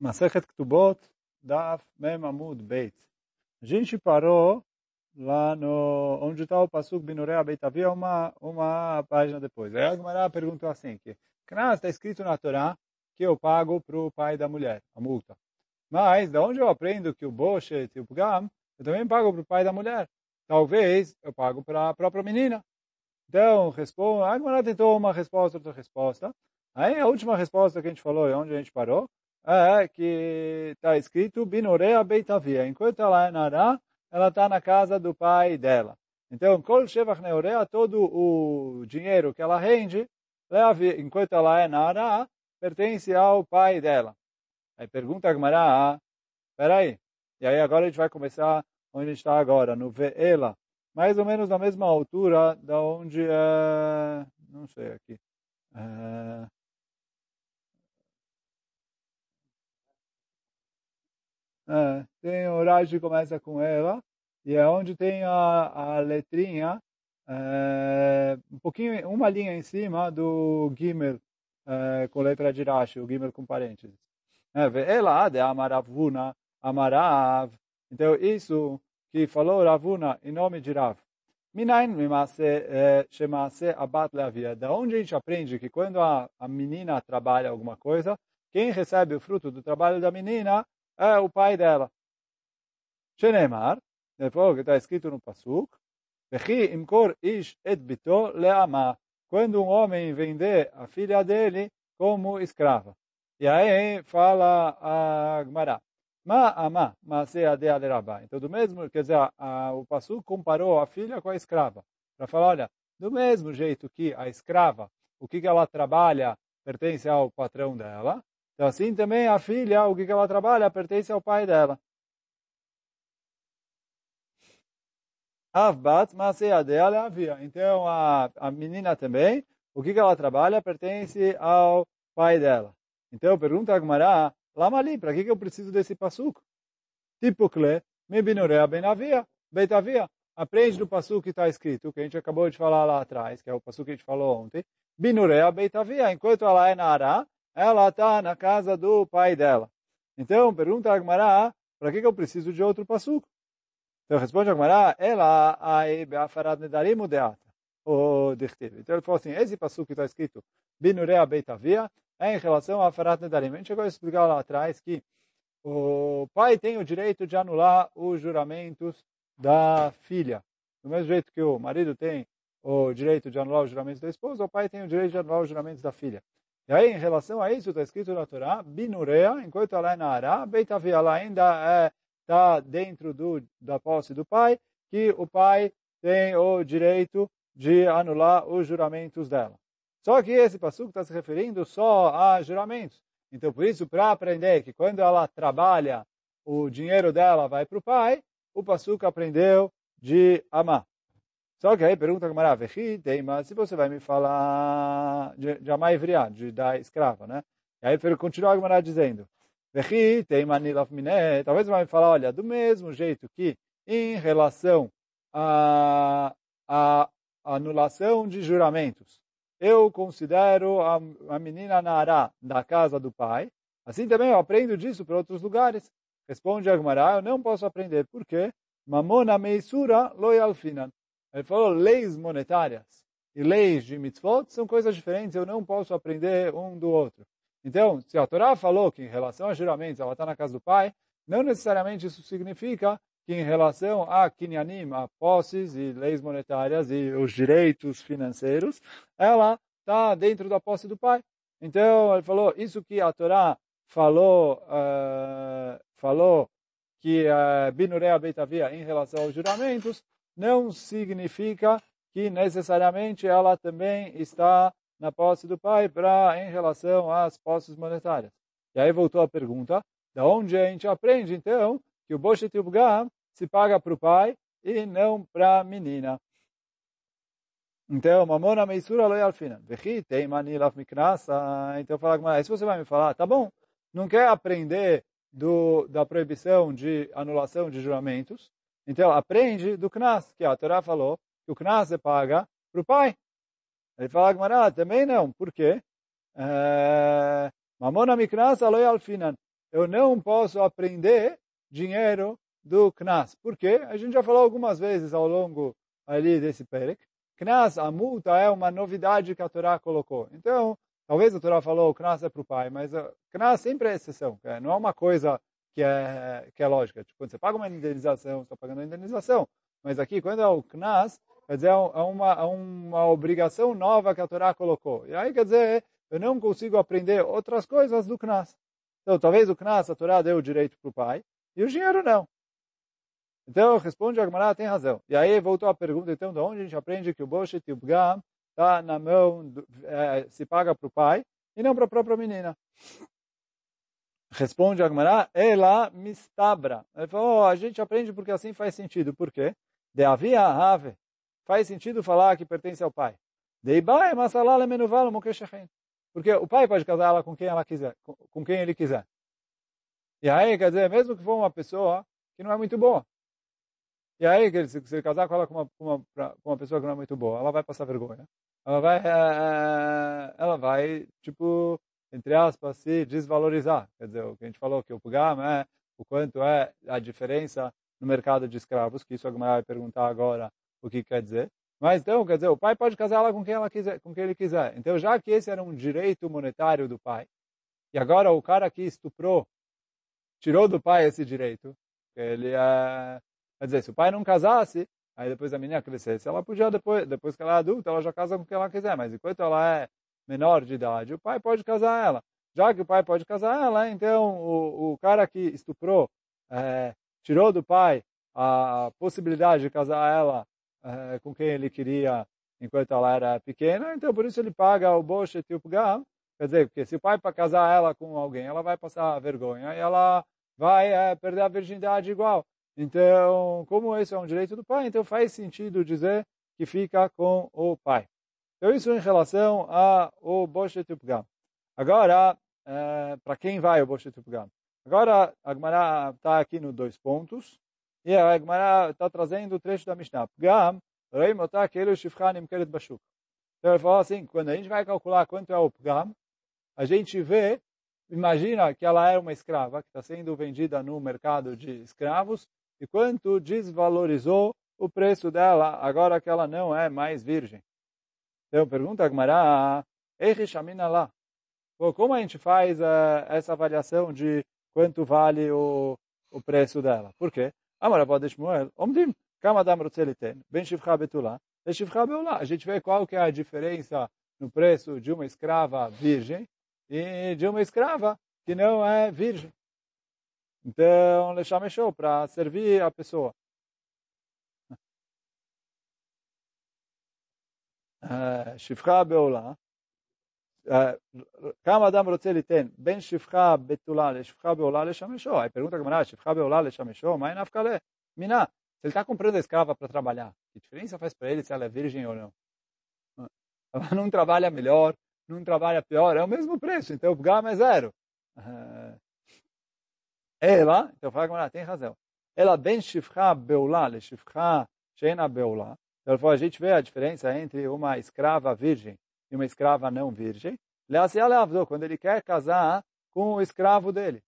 Masechet Ktubot, Daf Mem Amud Beit. A gente parou lá no onde está o Pasuk Binurea Beitavia uma uma página depois. Aí a Gemara perguntou assim que está escrito na Torá que eu pago para o pai da mulher a multa. Mas da onde eu aprendo que o Boshet e o Pgam eu também pago para o pai da mulher? Talvez eu pago para a própria menina. Então, responde, a Gemara tentou uma resposta, outra resposta. Aí a última resposta que a gente falou, e onde a gente parou, é que está escrito Binorea Beitavia. Enquanto ela é Nará, ela está na casa do pai dela. Então, Kol Shevach Neurea, todo o dinheiro que ela rende, enquanto ela é Nará, pertence ao pai dela. Aí pergunta a Gemara, ah, peraí, e aí agora a gente vai começar onde está agora, no Ve'ela, mais ou menos na mesma altura da onde é, não sei aqui, é, É, tem o Raj começa com ela, e é onde tem a, a letrinha, é, um pouquinho, uma linha em cima do Gimel, é, com letra de Rashi, o Gimel com parênteses. É, ela de Amaravuna, Amarav. Então, isso que falou Ravuna em nome de Rav. Minain chama-se abat leavia. Da onde a gente aprende que quando a, a menina trabalha alguma coisa, quem recebe o fruto do trabalho da menina é o pai dela. Shenemar, que está escrito no Pasuk, Vechi imkor ish et bito leama. Quando um homem vender a filha dele como escrava. E aí fala a Gmará. Ma ama, ma se adea lerabá. Então, do mesmo, quer dizer, a, o Pasuk comparou a filha com a escrava. Para falar, olha, do mesmo jeito que a escrava, o que, que ela trabalha pertence ao patrão dela, então, assim também a filha, o que ela trabalha, pertence ao pai dela. Avbat Maseadea havia. Então, a, a menina também, o que ela trabalha, pertence ao pai dela. Então, pergunta a Gmará, Lamali, para que eu preciso desse passuco? Tipo Kle, me binorea ben havia, beit havia. Aprende do passuco que está escrito, que a gente acabou de falar lá atrás, que é o passuco que a gente falou ontem. Binorea beit havia. Enquanto ela é na Ará, ela está na casa do pai dela. Então, pergunta a Agmará, para que, que eu preciso de outro passuco? Então, responde a Agmará, ela ai be'afarat nedarim udeata, o. Então, ele falou assim, esse passuco que está escrito, binurea beitavia, é em relação a afarat nedarim. A gente chegou a explicar lá atrás que o pai tem o direito de anular os juramentos da filha. Do mesmo jeito que o marido tem o direito de anular os juramentos da esposa, o pai tem o direito de anular os juramentos da filha. E aí, em relação a isso, está escrito na Torá, Binurea, enquanto ela é na Ará, Beitavia, ela ainda está é, dentro do, da posse do pai, que o pai tem o direito de anular os juramentos dela. Só que esse passuco está se referindo só a juramentos. Então, por isso, para aprender que quando ela trabalha, o dinheiro dela vai para o pai, o passuco aprendeu de amar. Só que aí pergunta a Gamara, mas se você vai me falar de, de amar Ivriá, de da escrava, né? E aí continua a Gamara dizendo, talvez você vai me falar, olha, do mesmo jeito que em relação à anulação de juramentos, eu considero a, a menina Nará da casa do pai, assim também eu aprendo disso para outros lugares. Responde a Gemara, eu não posso aprender, por quê? Mamona meisura loyalfinan ele falou leis monetárias e leis de mitzvot são coisas diferentes, eu não posso aprender um do outro. Então, se a Torá falou que em relação a juramentos ela está na casa do pai, não necessariamente isso significa que em relação a kinyanim, a posses e leis monetárias e os direitos financeiros, ela está dentro da posse do pai. Então, ele falou, isso que a Torá falou, uh, falou que uh, Binurea Beitavia em relação aos juramentos, não significa que necessariamente ela também está na posse do pai para em relação às posses monetárias. E aí voltou a pergunta, da onde a gente aprende então que o Boshet se paga para o pai e não para a menina. Então, mamona meisura lo alfina. Vechi tem manilaf miknasa. Então, fala com se você vai me falar, tá bom, não quer aprender do, da proibição de anulação de juramentos, então, aprende do Knas, que a Torá falou que o Knas é paga para o pai. Ele fala, Gmará, também não. Por quê? É, Mamona miknas aloi alfinan. eu não posso aprender dinheiro do Knas. Por quê? A gente já falou algumas vezes ao longo ali desse Perek. Knas, a multa é uma novidade que a Torá colocou. Então, talvez a Torá falou o Knas é para o pai, mas o Knas sempre é exceção. Não é uma coisa que é, que é lógica. Tipo, quando você paga uma indenização, você está pagando uma indenização. Mas aqui, quando é o Knas, quer dizer, é uma, é uma obrigação nova que a Torá colocou. E aí, quer dizer, eu não consigo aprender outras coisas do Knas. Então, talvez o Knas, a Torá deu o direito para o pai, e o dinheiro não. Então, responde a tem razão. E aí voltou a pergunta, então, de onde a gente aprende que o Boshet e o Bgam está na mão, do, é, se paga para o pai, e não para a própria menina. Responde a Gemara, ela mistabra. Ele falou, oh, a gente aprende porque assim faz sentido. Por quê? De havia ave. Faz sentido falar que pertence ao pai. Deibai masalala menuval mokeshechen. Porque o pai pode casar ela com quem ela quiser, com quem ele quiser. E aí, quer dizer, mesmo que for uma pessoa que não é muito boa. E aí, se você casar com ela com uma, com uma, com uma pessoa que não é muito boa, ela vai passar vergonha. Ela vai, ela vai, tipo, entre aspas, se desvalorizar. Quer dizer, o que a gente falou, que o Pugam é o quanto é a diferença no mercado de escravos, que isso a vai perguntar agora o que quer dizer. Mas então, quer dizer, o pai pode casar ela com quem, ela quiser, com quem ele quiser. Então, já que esse era um direito monetário do pai, e agora o cara que estuprou tirou do pai esse direito, ele é... Quer dizer, se o pai não casasse, aí depois a menina crescesse, ela podia, depois, depois que ela é adulta, ela já casa com quem ela quiser. Mas enquanto ela é menor de idade, o pai pode casar ela. Já que o pai pode casar ela, então o, o cara que estuprou é, tirou do pai a possibilidade de casar ela é, com quem ele queria enquanto ela era pequena, então por isso ele paga o Boshet e o. Quer dizer, porque se o pai para casar ela com alguém, ela vai passar vergonha e ela vai é, perder a virgindade igual. Então, como esse é um direito do pai, então faz sentido dizer que fica com o pai. Então, isso em relação ao Boshet Upgam. Agora, é, para quem vai o Boshet Upgam? Agora, a Gemara está aqui nos dois pontos. E a Gemara está trazendo o trecho da Mishnah. Pgam, reimotá kelu shifchanim keret bashuk. Então, ele fala assim, quando a gente vai calcular quanto é o Pgam, a gente vê, imagina que ela é uma escrava, que está sendo vendida no mercado de escravos, e quanto desvalorizou o preço dela agora que ela não é mais virgem. Então, pergunta a Gmará, lá. Como a gente faz uh, essa avaliação de quanto vale o, o preço dela? Por quê? Amar avó de Shmuel, omdim, kama dam rotzeliten, ben shivcha betulá, e shivcha beulá. A gente vê qual que é a diferença no preço de uma escrava virgem e de uma escrava que não é virgem. Então, lechamechou para servir a pessoa. שפחה בעולה, כמה אדם רוצה ליתן בין שפחה בתולה לשפחה בעולה לשמשו? Aí pergunta a camarada, שפחה בעולה לשמשו, מה נפקא לה? Mina, se ele está comprando a escrava para trabalhar, que diferença faz para ele se ela é virgem ou não? Ela não trabalha melhor, não trabalha pior, é o mesmo preço, então o gama é zero. Ela, então fala a camarada, tem razão. Ela bem shifcha beulá, le shifcha sheina beulá, então, a gente vê a diferença entre uma escrava virgem e uma escrava não virgem. Quando ele quer casar com o escravo dele.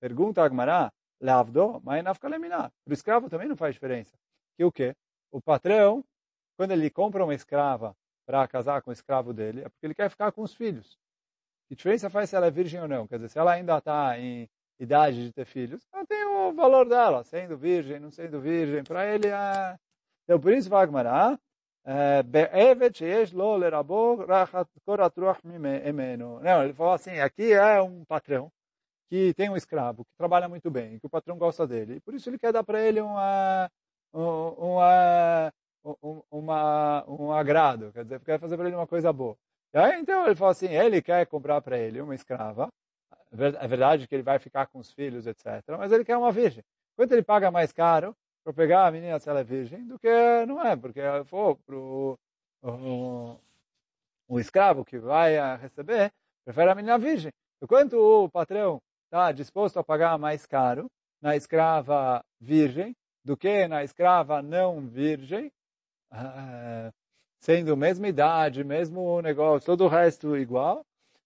Pergunta a Agmará, Lavdo, mas Para o escravo também não faz diferença. Que o quê? O patrão, quando ele compra uma escrava para casar com o escravo dele, é porque ele quer ficar com os filhos. Que diferença faz se ela é virgem ou não? Quer dizer, se ela ainda está em idade de ter filhos, ela tem o valor dela, sendo virgem, não sendo virgem. Para ele é então, por isso vai Gemara, Be'evet sheyesh lo lerabo rachat korat ruach mimenu. Não, ele falou assim, aqui é um patrão que tem um escravo, que trabalha muito bem, que o patrão gosta dele. E por isso ele quer dar para ele uma, uma, uma, um agrado, quer dizer, quer fazer para ele uma coisa boa. E aí, então, ele fala assim, ele quer comprar para ele uma escrava, é verdade que ele vai ficar com os filhos, etc., mas ele quer uma virgem. Quanto ele paga mais caro, para pegar a menina se ela é virgem do que não é, porque for para o, o escravo que vai receber, prefere a menina virgem. Enquanto o patrão está disposto a pagar mais caro na escrava virgem do que na escrava não virgem, uh, sendo mesma idade, mesmo negócio, todo o resto igual,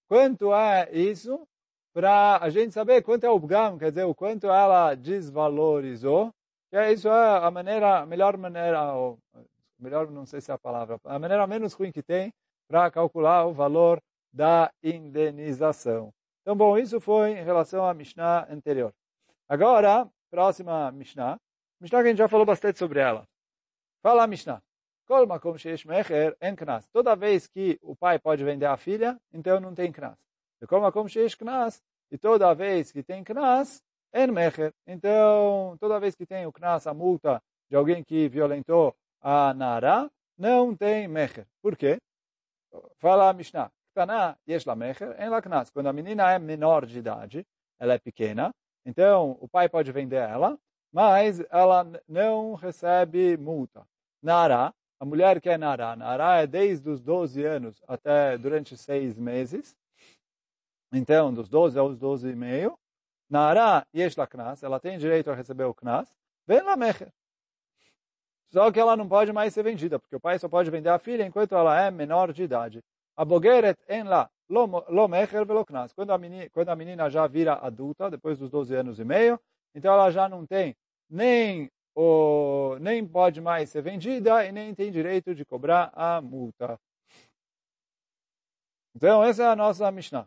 quanto é isso para a gente saber quanto é o Bgam, quer dizer, o quanto ela desvalorizou, é, isso é a maneira, a melhor maneira, ou, melhor não sei se é a palavra, a maneira menos ruim que tem para calcular o valor da indenização. Então, bom, isso foi em relação à Mishnah anterior. Agora, próxima Mishnah. Mishnah que a gente já falou bastante sobre ela. Fala a Mishnah. Toda vez que o pai pode vender a filha, então não tem knas. E toda vez que tem knas, en mecher. Então, toda vez que tem o knas, a multa de alguém que violentou a Nara, não tem mecher. Por quê? Fala a Mishnah. Ktaná, yesh la mecher, en la knas. Quando a menina é menor de idade, ela é pequena, então o pai pode vender ela, mas ela não recebe multa. Nara, a mulher que é Nara, Nara é desde os 12 anos até durante seis meses, então, dos 12 aos 12 e meio, Nara yesh knas, ela tem direito a receber o knas, vem la mecher. Só que ela não pode mais ser vendida, porque o pai só pode vender a filha enquanto ela é menor de idade. A bogeret en la lo mecher velo knas. Quando a menina, quando a menina já vira adulta, depois dos 12 anos e meio, então ela já não tem nem o, nem pode mais ser vendida e nem tem direito de cobrar a multa. Então, essa é a nossa Mishnah.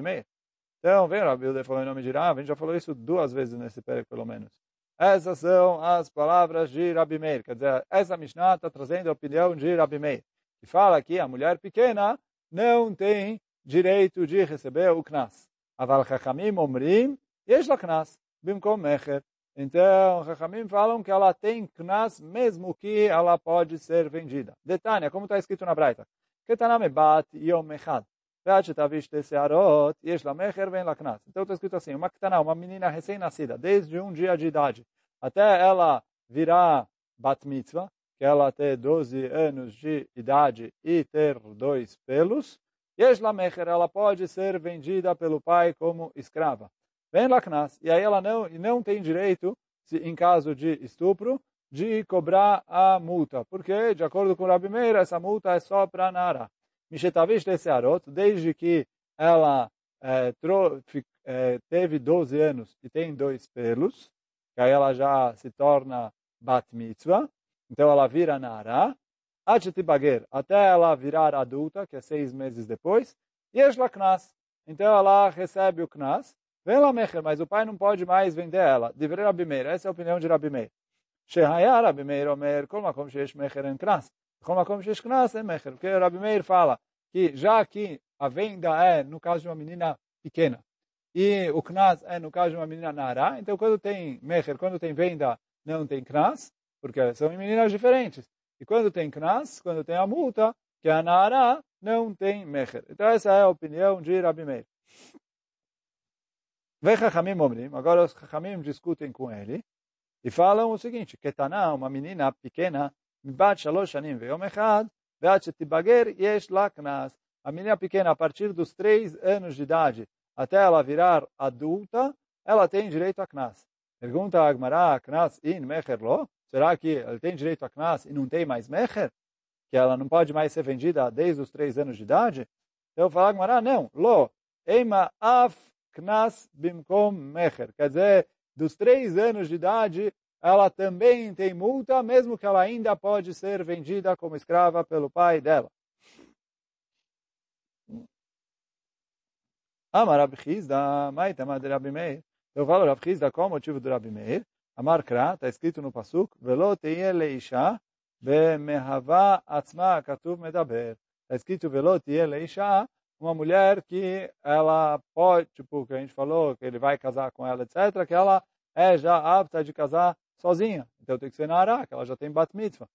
Meir. Então, vem Rabi Yehuda falou em nome de Rav, a gente já falou isso duas vezes nesse período, pelo menos. Essas são as palavras de Rabi Meir. Quer dizer, essa Mishnah está trazendo a opinião de Rabi Meir. Que fala que a mulher pequena não tem direito de receber o Knas. Aval Chachamim Omrim, Yesh Knas, Bimkom Mecher. Então, Chachamim falam que ela tem Knas mesmo que ela pode ser vendida. Detalhe, como está escrito na Braita. Ketaname bat yom echad. ועד שתביא שתי שערות, יש לה מכר ואין לה קנס. Então está escrito assim, uma ketana, uma menina recém-nascida, desde um dia de idade, até ela virar bat mitzvah, que ela ter 12 anos de idade e ter dois pelos, yesh la mecher, ela pode ser vendida pelo pai como escrava. Vem lá knas, e aí ela não, não tem direito, se, em caso de estupro, de cobrar a multa. Porque, de acordo com o Rabi Meir, essa multa é só para Nara. Mishetavish Lesearot, desde que ela é, tro, é, teve 12 anos e tem dois pelos, que aí ela já se torna Bat Mitzvah, então ela vira Nara, Achetibager, até ela virar adulta, que é seis meses depois, e Eshla Knas, então ela recebe o Knas, vem lá Mecher, mas o pai não pode mais vender ela. Deveria Rabi Meir, essa é a opinião de Rabi Meir. Shehaya Rabi Meir Omer, Kol Makom Sheish Mecher En Knas. Kol Makom Sheish Knas En Mecher. Porque Rabi Meir fala que já que a venda é no caso de uma menina pequena e o Knas é no caso de uma menina Nara, então quando tem Mecher, quando tem venda, não tem Knas, porque são meninas diferentes. E quando tem Knas, quando tem a multa, que é a Nara, não tem Mecher. Então essa é a opinião de Rabi Meir. Vem Chachamim Omrim, agora os Chachamim discutem com ele. E falam o seguinte, Ketaná, uma menina pequena, Mibat Shalosh Anim Ve'om Echad, Ve'at Shetibager Yesh Laknas. A menina pequena, a partir dos três anos de idade até ela virar adulta, ela tem direito a Knas. Pergunta a Agmará, Knas in Mecher lo? Será que ela tem direito a Knas e não tem mais Mecher? Que ela não pode mais ser vendida desde os três anos de idade? Então a Agmará, não, Lo, Eima Af Knas Bimkom Mecher. Quer dizer, dos três anos de idade, ela também tem multa, mesmo que ela ainda pode ser vendida como escrava pelo pai dela. Amar Rabi Chizda, Maitama de Rabi Meir. Eu falo Rabi Chizda, qual o motivo do Rabi Meir? Amar Kra, está escrito no Pasuk, Velo teye leisha, mehava atzma katuv medaber. Está escrito Velo teye uma mulher que ela pode, tipo, que a gente falou, que ele vai casar com ela, etc., que ela é já apta de casar sozinha. Então tem que ser na Ará, que ela já tem bat mitzvah.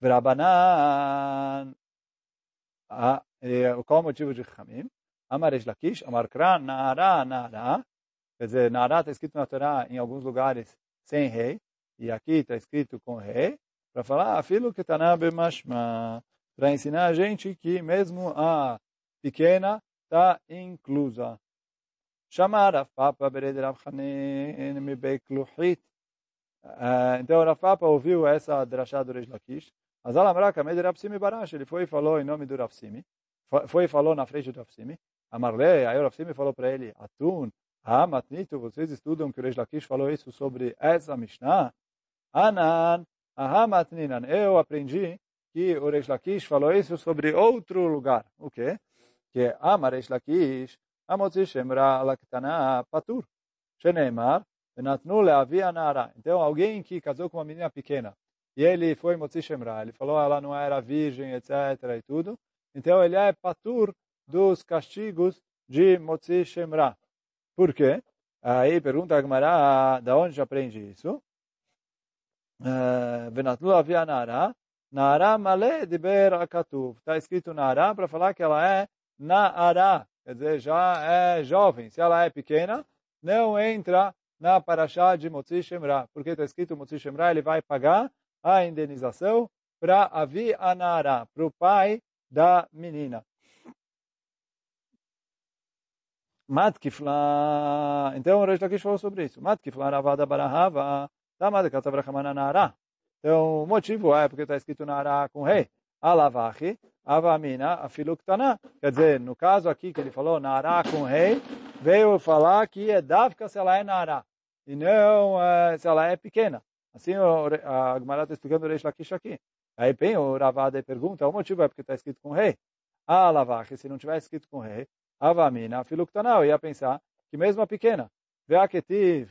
Vrabanan, qual o motivo de Chamim? Amar Lakish, Amar Kran, Naara, Naara. Quer dizer, Naara está escrito na Torá em alguns lugares sem rei, e aqui está escrito com rei, para falar, afilo que está na Bemashma, para ensinar a gente que mesmo a pequena está inclusa. Chamar Rav Papa Bered Rav Hanin Mibek Luhit. Então Rav Papa ouviu essa drachá do Reish Lakish. Azal Amraka, Med Rapsimi Barash, ele foi e falou em nome do Rapsimi, foi e falou na frente do Rapsimi, Amarle, aí o Rapsimi falou para ele, Atun, Hamatnito, vocês estudam que o Reish Lakish falou isso sobre essa Mishnah? Anan, Ahamatninan, eu aprendi que o Reish Lakish falou isso sobre outro lugar. O quê? Que Amar Reish Lakish, Amotzi Shemra Laktana Patur. Sheneemar, Venatnu Leavi Anara. Então, alguém que casou com uma menina pequena, e ele foi Motzi Shemra, ele falou ela não era virgem, etc. e tudo. Então, ele é Patur dos castigos de Motzi Shemra. Por quê? Aí pergunta a Gemara, da onde aprende isso? Venatlu havia Nara, Nara male diber akatuv. Está escrito Nara para falar que ela é Naara, quer dizer, já é jovem. Se ela é pequena, não entra na paraxá de Motzi Shemra. Porque está escrito Motzi Shemra, ele vai pagar a indenização para Avi Anara, para o pai da menina. Matkifla. Então, o Reish falou sobre isso. Matkifla Ravada Barahava. Então, o motivo é porque está escrito Nara com rei. Alavachi, Avamina, Afiluktana. Quer dizer, no caso aqui que ele falou Nara com rei, veio falar que é Davka se ela é Nara. E não uh, se ela é pequena. Assim, a Gemara está explicando o Reish Lakish aqui. Aí bem, o Ravada pergunta, o motivo é porque está escrito com rei. Alavachi, se não tivesse escrito com rei, Avamina, Filuktanal, ia pensar que mesmo a pequena, Veaketiv,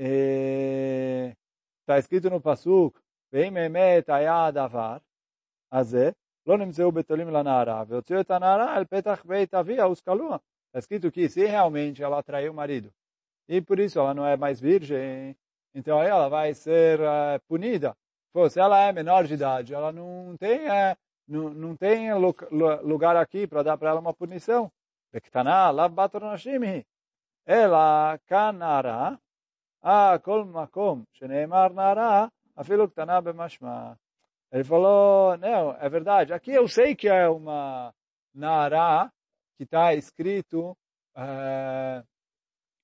está escrito no Pasuk, Veim emet ayad avar, azé, לא נמצאו בתולים לנערה, והוציאו את הנערה אל פתח בית אביה וסקלוה. Está escrito que se realmente ela traiu o marido, e por isso ela não é mais virgem, então aí ela vai ser uh, punida. Pô, se ela é menor de idade, ela não tem, uh, não, não tem lugar aqui para dar para ela uma punição. בקטנה, לאו ah, Kol Makom, Sheneimar Nara, Afilo Ktana Bemashma. Ele falou, não, é verdade. Aqui eu sei que é uma Nara que está escrito,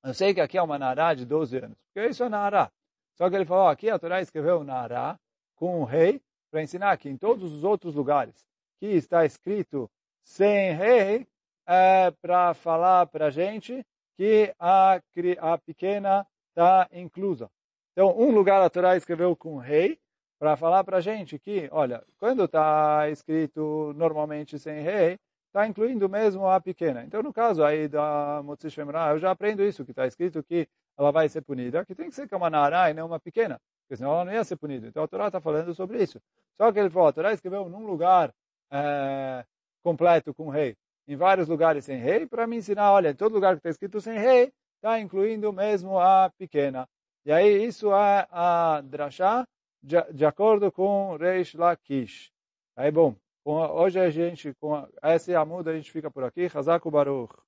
eu sei que aqui é uma Nara de 12 anos, porque isso é Nara. Só que ele falou, aqui a Torá escreveu Nara com um rei para ensinar que em todos os outros lugares que está escrito sem rei, é para falar para a gente que a, a pequena está inclusa. Então, um lugar a Torá escreveu com rei, para falar para a gente que, olha, quando está escrito normalmente sem rei, está incluindo mesmo a pequena. Então, no caso aí da Motzi Shemra, eu já aprendo isso, que está escrito que ela vai ser punida, que tem que ser uma Nara e não uma pequena, porque senão ela não ia ser punida. Então, a Torá está falando sobre isso. Só que ele falou, a Torá escreveu num lugar é, completo com rei em vários lugares sem rei, para me ensinar, olha, em todo lugar que está escrito sem rei, está incluindo mesmo a pequena. E aí isso é a drashá de, de acordo com Reish Lakish. Aí bom, hoje a gente, com essa é a muda, a gente fica por aqui. Hazaku Baruch.